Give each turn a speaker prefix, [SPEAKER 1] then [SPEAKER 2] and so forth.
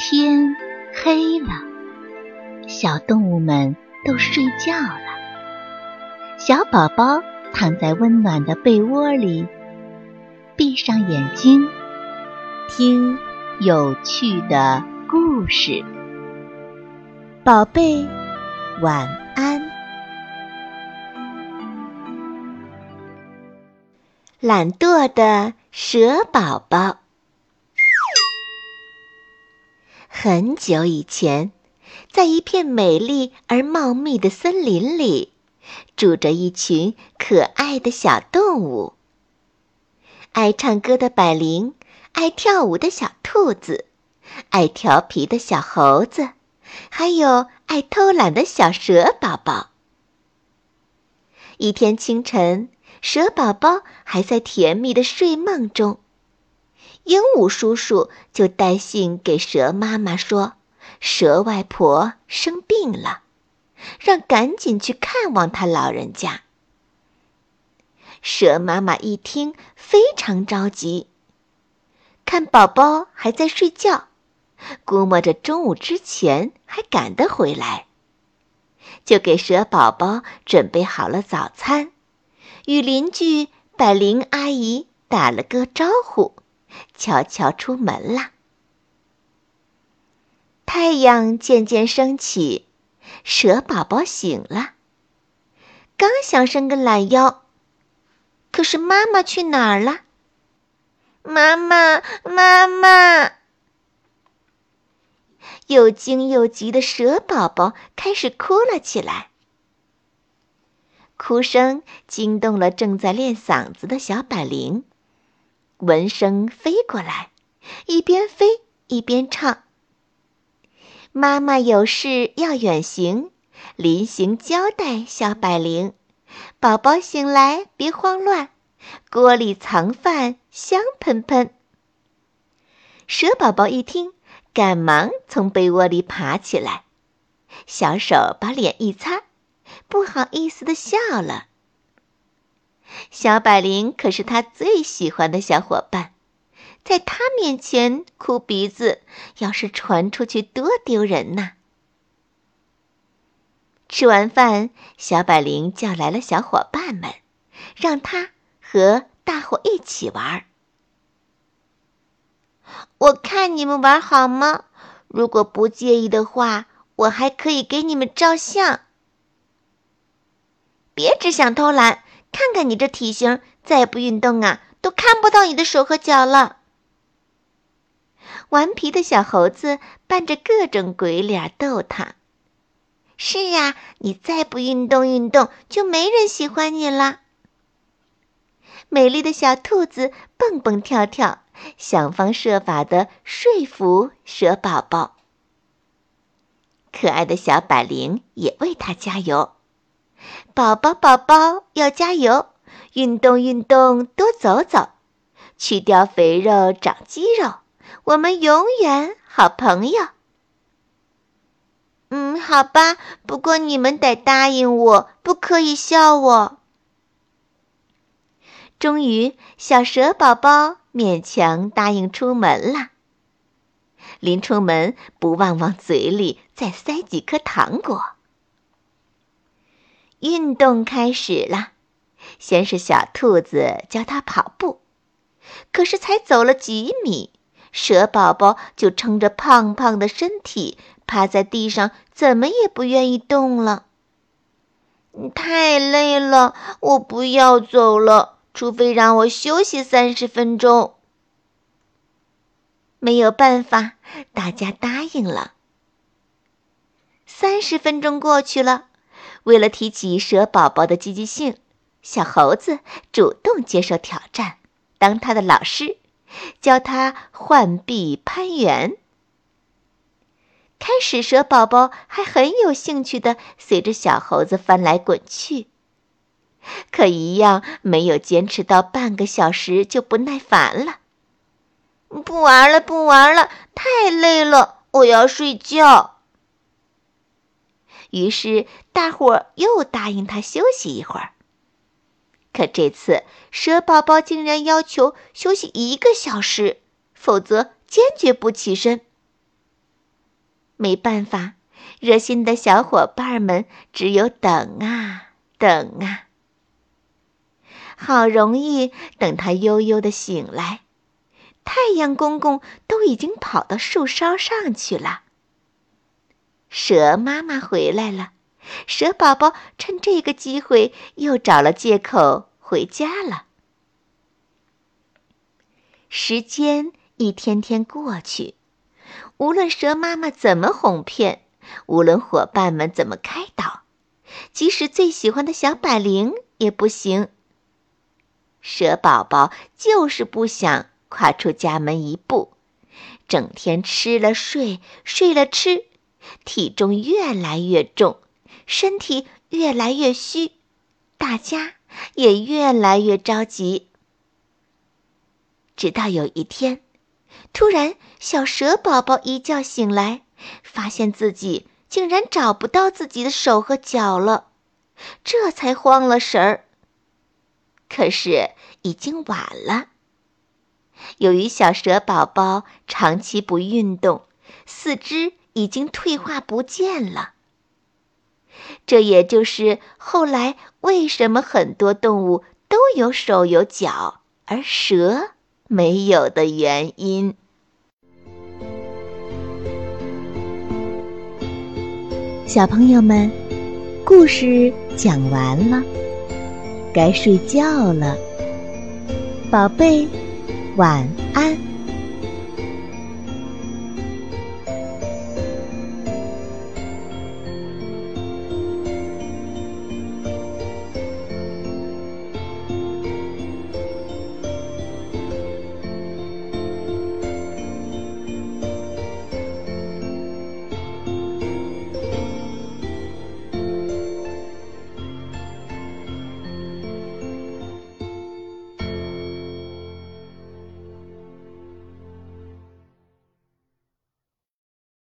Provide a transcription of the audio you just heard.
[SPEAKER 1] 天黑了，小动物们都睡觉了。小宝宝躺在温暖的被窝里，闭上眼睛，听有趣的故事。宝贝，晚安。懒惰的蛇宝宝。很久以前，在一片美丽而茂密的森林里，住着一群可爱的小动物。爱唱歌的百灵，爱跳舞的小兔子，爱调皮的小猴子，还有爱偷懒的小蛇宝宝。一天清晨，蛇宝宝还在甜蜜的睡梦中。鹦鹉叔叔就带信给蛇妈妈说：“蛇外婆生病了，让赶紧去看望她老人家。”蛇妈妈一听非常着急，看宝宝还在睡觉，估摸着中午之前还赶得回来，就给蛇宝宝准备好了早餐，与邻居百灵阿姨打了个招呼。悄悄出门了。太阳渐渐升起，蛇宝宝醒了，刚想伸个懒腰，可是妈妈去哪儿了？妈妈，妈妈！又惊又急的蛇宝宝开始哭了起来，哭声惊动了正在练嗓子的小百灵。闻声飞过来，一边飞一边唱：“妈妈有事要远行，临行交代小百灵，宝宝醒来别慌乱，锅里藏饭香喷喷。”蛇宝宝一听，赶忙从被窝里爬起来，小手把脸一擦，不好意思的笑了。小百灵可是他最喜欢的小伙伴，在他面前哭鼻子，要是传出去多丢人呐！吃完饭，小百灵叫来了小伙伴们，让他和大伙一起玩。我看你们玩好吗？如果不介意的话，我还可以给你们照相。别只想偷懒。看看你这体型，再不运动啊，都看不到你的手和脚了。顽皮的小猴子扮着各种鬼脸逗他。是呀，你再不运动运动，就没人喜欢你了。美丽的小兔子蹦蹦跳跳，想方设法的说服蛇宝宝。可爱的小百灵也为他加油。宝宝，宝宝要加油，运动运动，多走走，去掉肥肉，长肌肉，我们永远好朋友。嗯，好吧，不过你们得答应我，不可以笑我。终于，小蛇宝宝勉强答应出门了。临出门，不忘往嘴里再塞几颗糖果。运动开始了，先是小兔子教它跑步，可是才走了几米，蛇宝宝就撑着胖胖的身体趴在地上，怎么也不愿意动了。太累了，我不要走了，除非让我休息三十分钟。没有办法，大家答应了。三十分钟过去了。为了提起蛇宝宝的积极性，小猴子主动接受挑战，当他的老师，教他换臂攀援。开始，蛇宝宝还很有兴趣的随着小猴子翻来滚去，可一样没有坚持到半个小时就不耐烦了。不玩了，不玩了，太累了，我要睡觉。于是，大伙儿又答应他休息一会儿。可这次，蛇宝宝竟然要求休息一个小时，否则坚决不起身。没办法，热心的小伙伴们只有等啊等啊。好容易等他悠悠的醒来，太阳公公都已经跑到树梢上去了。蛇妈妈回来了，蛇宝宝趁这个机会又找了借口回家了。时间一天天过去，无论蛇妈妈怎么哄骗，无论伙伴们怎么开导，即使最喜欢的小百灵也不行。蛇宝宝就是不想跨出家门一步，整天吃了睡，睡了吃，体重越来越重，身体越来越虚，大家也越来越着急。直到有一天，突然小蛇宝宝一觉醒来，发现自己竟然找不到自己的手和脚了，这才慌了神儿。可是已经晚了。由于小蛇宝宝长期不运动，四肢已经退化不见了。这也就是后来为什么很多动物都有手有脚，而蛇。没有的原因。小朋友们，故事讲完了，该睡觉了，宝贝，晚安。